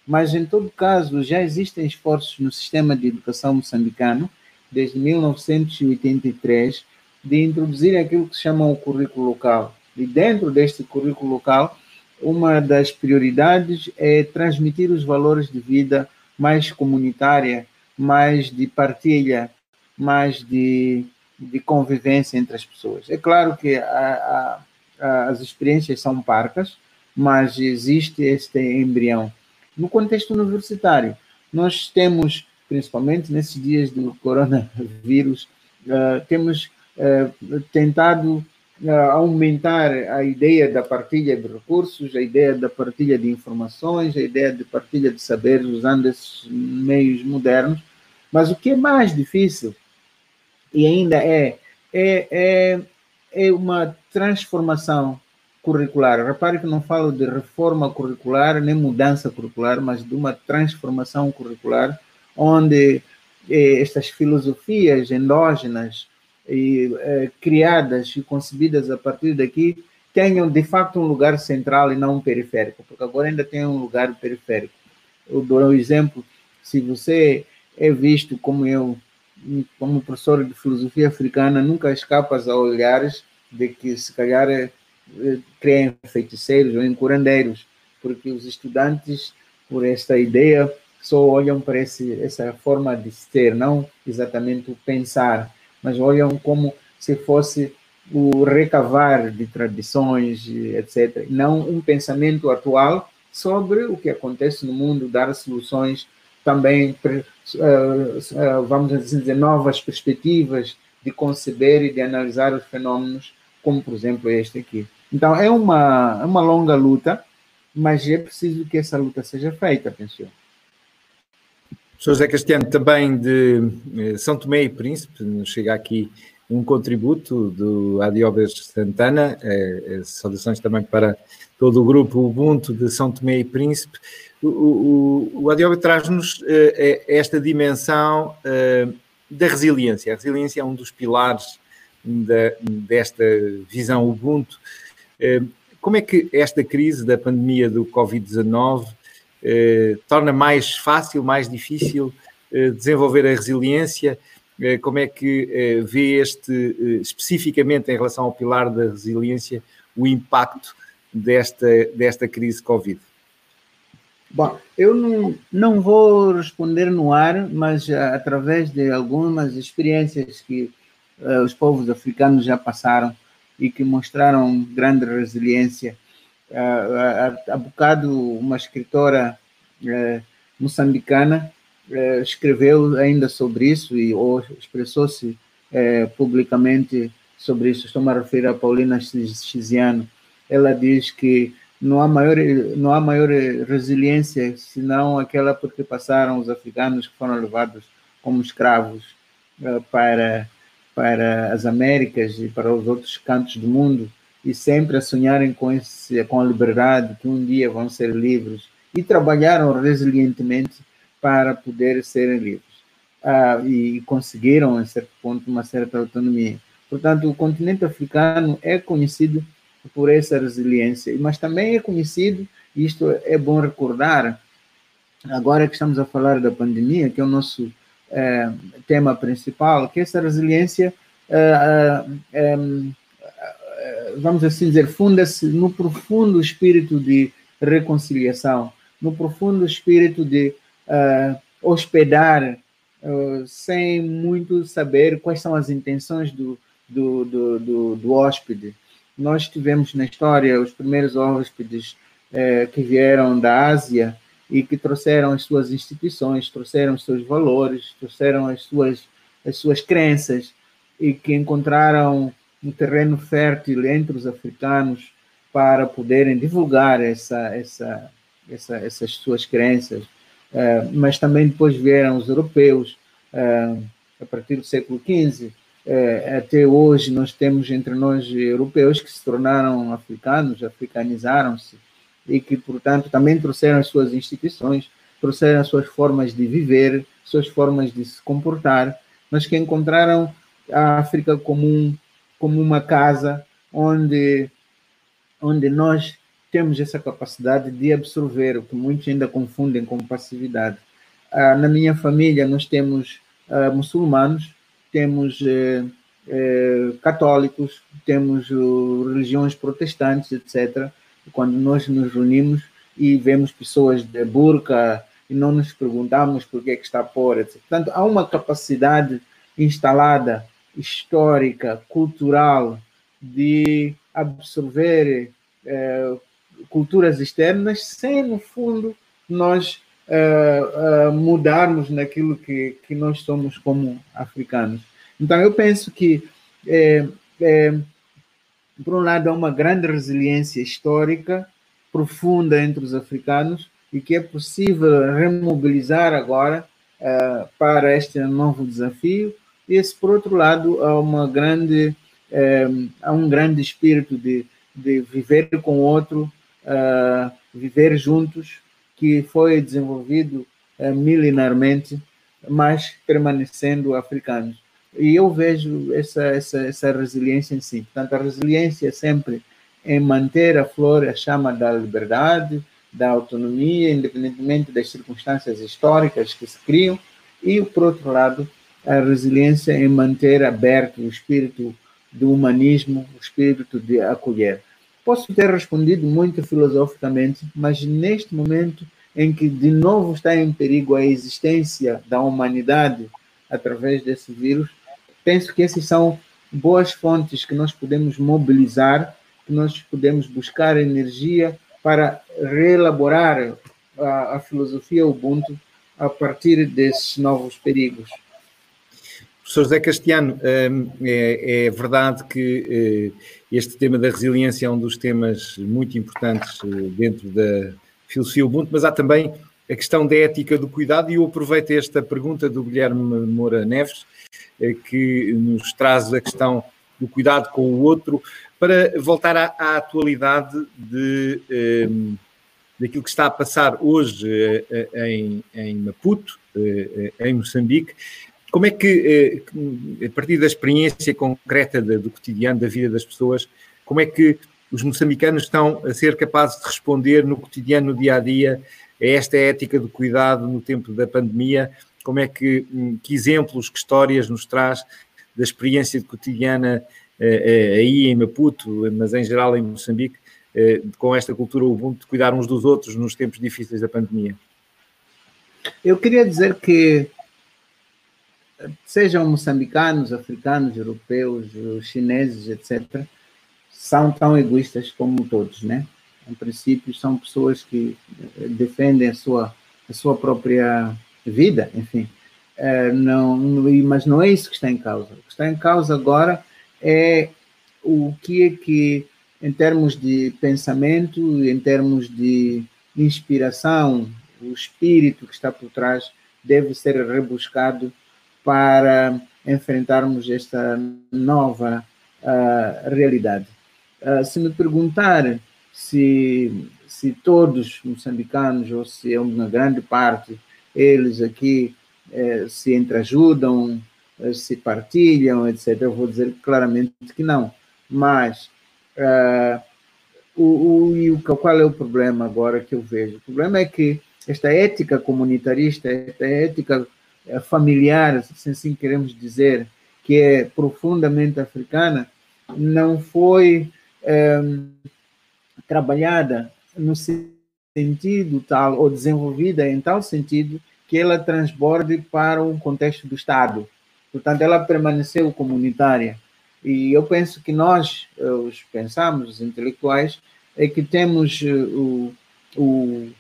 Mas, em todo caso, já existem esforços no sistema de educação moçambicano, desde 1983, de introduzir aquilo que se chama o currículo local. E dentro deste currículo local, uma das prioridades é transmitir os valores de vida mais comunitária, mais de partilha, mais de, de convivência entre as pessoas. É claro que a, a, as experiências são parcas, mas existe este embrião. No contexto universitário, nós temos, principalmente nesses dias do coronavírus, uh, temos uh, tentado aumentar a ideia da partilha de recursos, a ideia da partilha de informações, a ideia de partilha de saberes usando esses meios modernos. Mas o que é mais difícil, e ainda é, é, é, é uma transformação curricular. Repare que não falo de reforma curricular nem mudança curricular, mas de uma transformação curricular, onde eh, estas filosofias endógenas e eh, criadas e concebidas a partir daqui tenham de facto um lugar central e não um periférico, porque agora ainda tem um lugar periférico. Eu dou um exemplo, se você é visto como eu, como professor de filosofia africana, nunca escapas a olhares de que se calhar é creem feiticeiros ou em curandeiros, porque os estudantes, por esta ideia, só olham para esse, essa forma de ser, não exatamente o pensar, mas olham como se fosse o recavar de tradições, etc. Não um pensamento atual sobre o que acontece no mundo, dar soluções também, eh, eh, vamos assim dizer, novas perspectivas de conceber e de analisar os fenômenos, como por exemplo este aqui. Então é uma, é uma longa luta, mas é preciso que essa luta seja feita, penso eu. Professor José Castiano, também de eh, São Tomé e Príncipe, nos chega aqui um contributo do Adiobes Santana, é, é, saudações também para todo o grupo Ubuntu de São Tomé e Príncipe. O, o, o Adiobe traz-nos esta dimensão da resiliência. A resiliência é um dos pilares da, desta visão Ubuntu. Como é que esta crise da pandemia do Covid-19 torna mais fácil, mais difícil desenvolver a resiliência? Eh, como é que eh, vê este, eh, especificamente em relação ao pilar da resiliência, o impacto desta, desta crise Covid? Bom, eu não, não vou responder no ar, mas através de algumas experiências que os povos africanos já passaram e que mostraram grande resiliência. Há, bocado, uma escritora uh, moçambicana é, escreveu ainda sobre isso e ou expressou-se é, publicamente sobre isso. Estou a referir a Paulina Xiziano. Ela diz que não há maior não há maior resiliência senão aquela porque passaram os africanos que foram levados como escravos para para as Américas e para os outros cantos do mundo e sempre a sonharem com esse com a liberdade que um dia vão ser livres e trabalharam resilientemente para poder serem livres. Ah, e conseguiram, a certo ponto, uma certa autonomia. Portanto, o continente africano é conhecido por essa resiliência, mas também é conhecido, e isto é bom recordar, agora que estamos a falar da pandemia, que é o nosso é, tema principal, que essa resiliência, é, é, vamos assim dizer, funda-se no profundo espírito de reconciliação, no profundo espírito de uh, hospedar uh, sem muito saber quais são as intenções do, do, do, do, do hóspede. Nós tivemos na história os primeiros hóspedes uh, que vieram da Ásia e que trouxeram as suas instituições, trouxeram os seus valores, trouxeram as suas, as suas crenças e que encontraram um terreno fértil entre os africanos para poderem divulgar essa, essa, essa, essas suas crenças, eh, mas também depois vieram os europeus, eh, a partir do século XV. Eh, até hoje nós temos entre nós europeus que se tornaram africanos, africanizaram-se, e que, portanto, também trouxeram as suas instituições, trouxeram as suas formas de viver, suas formas de se comportar, mas que encontraram a África como, um, como uma casa onde, onde nós temos essa capacidade de absorver, o que muitos ainda confundem com passividade. Ah, na minha família, nós temos ah, muçulmanos, temos eh, eh, católicos, temos uh, religiões protestantes, etc. Quando nós nos reunimos e vemos pessoas de burca e não nos perguntamos por que, é que está por, etc. Portanto, há uma capacidade instalada, histórica, cultural, de absorver eh, culturas externas sem, no fundo, nós uh, uh, mudarmos naquilo que, que nós somos como africanos. Então, eu penso que, por um lado, há uma grande resiliência histórica profunda entre os africanos e que é possível remobilizar agora para este novo desafio. E, esse, por outro lado, há uma grande há um grande espírito de, de viver com o outro uh, viver juntos, que foi desenvolvido uh, milenarmente, mas permanecendo africanos. E eu vejo essa, essa, essa resiliência em si. Portanto, a resiliência é sempre em manter a flor, a chama da liberdade, da autonomia, independentemente das circunstâncias históricas que se criam, e, por outro lado, a resiliência em manter aberto o espírito do humanismo, o espírito de acolher. Posso ter respondido muito filosoficamente, mas neste momento em que de novo está em perigo a existência da humanidade através desse vírus, penso que esses são boas fontes que nós podemos mobilizar, que nós podemos buscar energia para reelaborar a, a filosofia Ubuntu a partir desses novos perigos. Professor José Castiano, hum, é, é verdade que eh, este tema da resiliência é um dos temas muito importantes eh, dentro da filosofia Ubuntu, mas há também a questão da ética do cuidado e eu aproveito esta pergunta do Guilherme Moura Neves, eh, que nos traz a questão do cuidado com o outro, para voltar à, à atualidade de, um, daquilo que está a passar hoje em, em Maputo, em Moçambique, como é que, eh, a partir da experiência concreta do cotidiano, da vida das pessoas, como é que os moçambicanos estão a ser capazes de responder no cotidiano, no dia a dia, a esta ética do cuidado no tempo da pandemia? Como é que, hum, que exemplos, que histórias nos traz da experiência cotidiana eh, eh, aí em Maputo, mas em geral em Moçambique, com esta cultura Ubuntu de cuidar uns dos outros nos tempos difíceis da pandemia? Eu queria dizer que sejam moçambicanos, africanos, europeus, chineses, etc., são tão egoístas como todos, né? Em princípio, são pessoas que eh, defendem a sua, a sua própria vida, enfim. É, não, mas não é isso que está em causa. O que está em causa agora é o que é que, em termos de pensamento, em termos de inspiração, o espírito que está por trás deve ser rebuscado para enfrentarmos esta nova uh, realidade. Uh, se me perguntar se, se todos moçambicanos, ou se uma grande parte, eles aqui eh, se entreajudam, eh, se partilham, etc., eu vou dizer claramente que não. Mas uh, o, o, o, qual é o problema agora que eu vejo? O problema é que esta ética comunitarista, esta ética familiar, se assim queremos dizer, que é profundamente africana, não foi é, trabalhada no sentido tal, ou desenvolvida em tal sentido, que ela transborde para um contexto do Estado. Portanto, ela permaneceu comunitária. E eu penso que nós, os pensamos, os intelectuais, é que temos eh, o, o,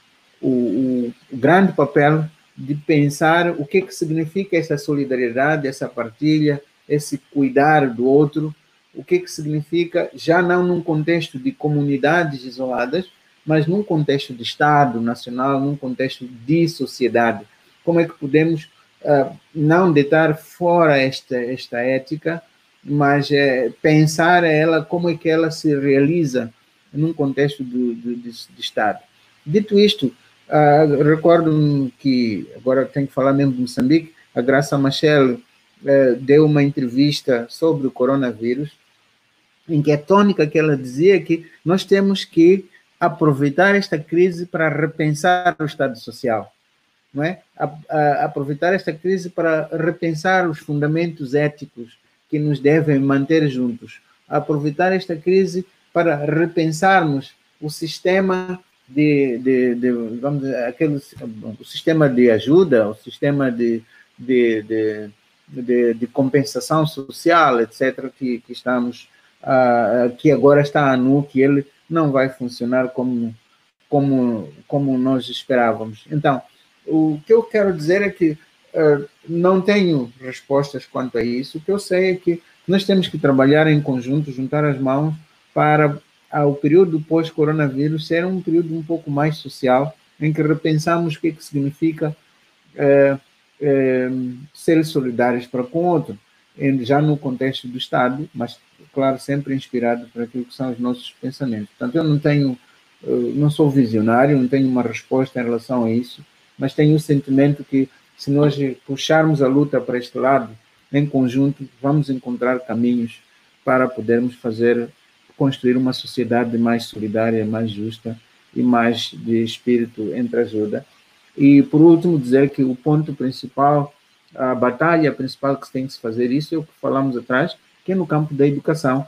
o, o grande papel de pensar o que, que significa essa solidariedade, essa partilha, esse cuidar do outro, o que, que significa, já não num contexto de comunidades isoladas, mas num contexto de Estado nacional, num contexto de sociedade. Como é que podemos uh, não deitar fora esta, esta ética, mas uh, pensar ela como é que ela se realiza num contexto de, de, de, de Estado. Dito isto, Uh, Recordo-me que, agora tenho que falar mesmo de Moçambique, a Graça Machel uh, deu uma entrevista sobre o coronavírus, em que a tônica que ela dizia é que nós temos que aproveitar esta crise para repensar o Estado Social, não é? A, a, aproveitar esta crise para repensar os fundamentos éticos que nos devem manter juntos, aproveitar esta crise para repensarmos o sistema de, de, de vamos dizer, aquele, o sistema de ajuda, o sistema de, de, de, de, compensação social, etc., que, que estamos, uh, que agora está nu, que ele não vai funcionar como, como, como nós esperávamos. Então, o que eu quero dizer é que uh, não tenho respostas quanto a isso. O que eu sei é que nós temos que trabalhar em conjunto, juntar as mãos para o período pós-coronavírus ser um período um pouco mais social, em que repensamos o que, é que significa é, é, ser solidários para com o outro, já no contexto do Estado, mas, claro, sempre inspirado por aquilo que são os nossos pensamentos. Portanto, eu não tenho, não sou visionário, não tenho uma resposta em relação a isso, mas tenho o sentimento que, se nós puxarmos a luta para este lado, em conjunto, vamos encontrar caminhos para podermos fazer construir uma sociedade mais solidária, mais justa e mais de espírito entre ajuda. E, por último, dizer que o ponto principal, a batalha principal que tem que se fazer, isso é o que falamos atrás, que é no campo da educação,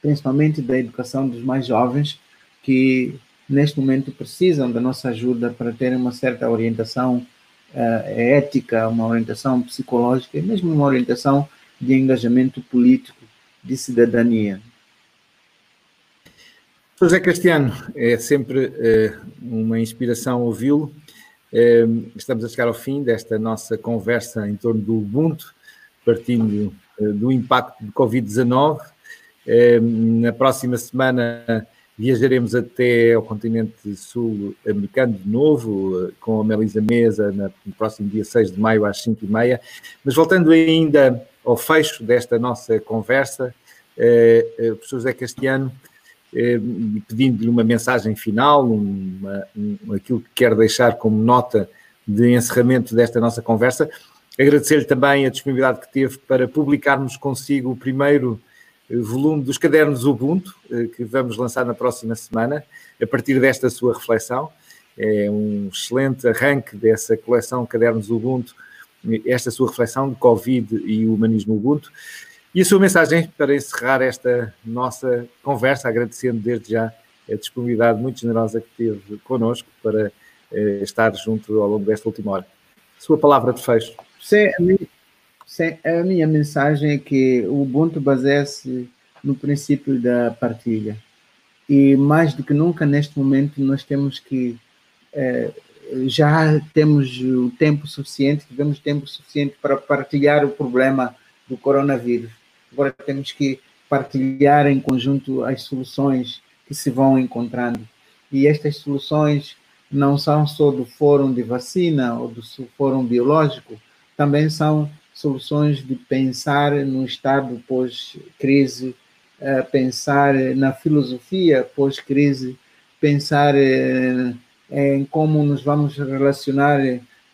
principalmente da educação dos mais jovens, que neste momento precisam da nossa ajuda para terem uma certa orientação uh, ética, uma orientação psicológica e mesmo uma orientação de engajamento político de cidadania. José Castiano, é sempre uh, uma inspiração ouvi-lo. Uh, estamos a chegar ao fim desta nossa conversa em torno do Ubuntu, partindo uh, do impacto de Covid-19. na próxima semana viajaremos até ao continente sul-americano de novo, com a Melisa Mesa, no próximo dia 6 de maio às 5h30. Mas voltando ainda ao fecho desta nossa conversa, professor José Castiano, eh, pedindo-lhe uma mensagem final, uma, um, aquilo que quer deixar como nota de encerramento desta nossa conversa. Agradecer-lhe também a disponibilidade que teve para publicarmos consigo o primeiro eh, volume dos Cadernos Ubuntu, eh, que vamos lançar na próxima semana, a partir desta sua reflexão. É um excelente arranque dessa coleção Cadernos Ubuntu, esta sua reflexão de Covid e humanismo Ubuntu. E a sua mensagem para encerrar esta nossa conversa, agradecendo desde já a disponibilidade muito generosa que teve connosco para eh, estar junto ao longo desta última hora. Sua palavra de fecho. Sim, a minha, sim, a minha mensagem é que o Ubuntu baseia-se no princípio da partilha. E mais do que nunca, neste momento, nós temos que. Eh, já temos o tempo suficiente, tivemos tempo suficiente para partilhar o problema do coronavírus. Agora temos que partilhar em conjunto as soluções que se vão encontrando. E estas soluções não são só do Fórum de Vacina ou do Fórum Biológico, também são soluções de pensar no estado pós-crise, eh, pensar na filosofia pós-crise, pensar eh, em como nos vamos relacionar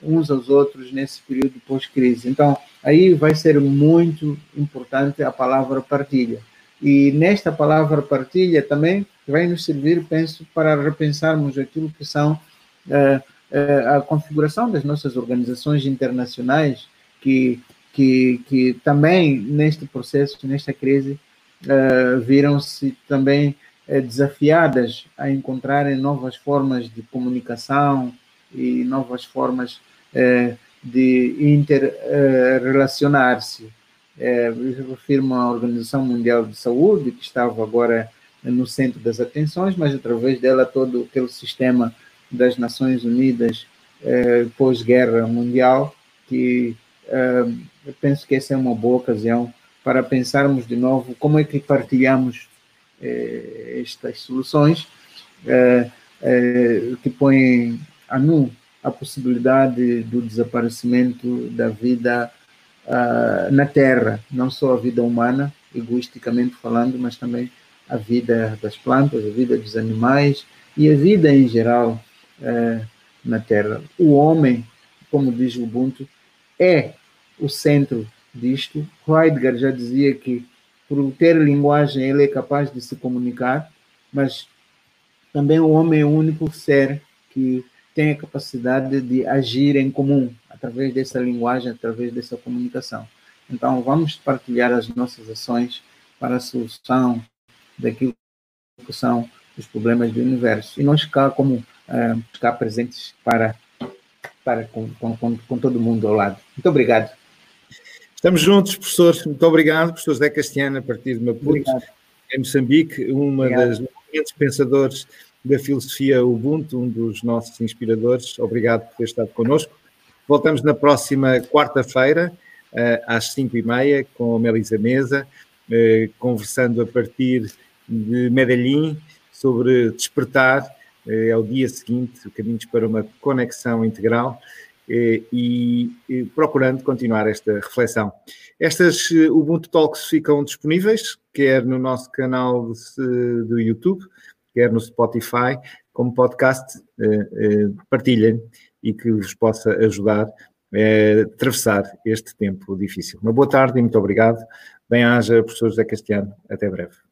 uns aos outros nesse período pós-crise. Então, aí vai ser muito importante a palavra partilha. E nesta palavra partilha também vai nos servir, penso, para repensarmos aquilo que são uh, uh, a configuração das nossas organizações internacionais, que, que, que também neste processo, nesta crise, uh, viram-se também desafiadas a encontrarem novas formas de comunicação e novas formas de interrelacionar-se. É, eu refiro à Organização Mundial de Saúde, que estava agora no centro das atenções, mas através dela todo aquele sistema das Nações Unidas é, pós-guerra mundial, que eu penso que essa é uma boa ocasião para pensarmos de novo como é que partilhamos estas soluções que põem a nu a possibilidade do desaparecimento da vida uh, na Terra, não só a vida humana, egoisticamente falando, mas também a vida das plantas, a vida dos animais e a vida em geral uh, na Terra. O homem, como diz o Ubuntu, é o centro disto. Heidegger já dizia que, por ter linguagem, ele é capaz de se comunicar, mas também o homem é o único ser que tem a capacidade de agir em comum através dessa linguagem, através dessa comunicação. Então, vamos partilhar as nossas ações para a solução daquilo que são os problemas do universo. E nós ficar como uh, ficar presentes para, para com, com, com todo mundo ao lado. Muito obrigado. Estamos juntos, professor. Muito obrigado, professor José Castiano, a partir de Maputo, em Moçambique, uma obrigado. das grandes pensadores da filosofia Ubuntu, um dos nossos inspiradores. Obrigado por ter estado connosco. Voltamos na próxima quarta-feira, eh, às cinco e meia, com a Melisa Mesa, eh, conversando a partir de Medellín sobre despertar. Eh, é o dia seguinte, caminhos para uma conexão integral. E, procurando continuar esta reflexão. Estas Ubuntu Talks ficam disponíveis, quer no nosso canal do YouTube, quer no Spotify, como podcast, eh, eh, partilhem e que vos possa ajudar a atravessar este tempo difícil. Uma boa tarde e muito obrigado. Bem-haja, professor José Castiano. Até breve.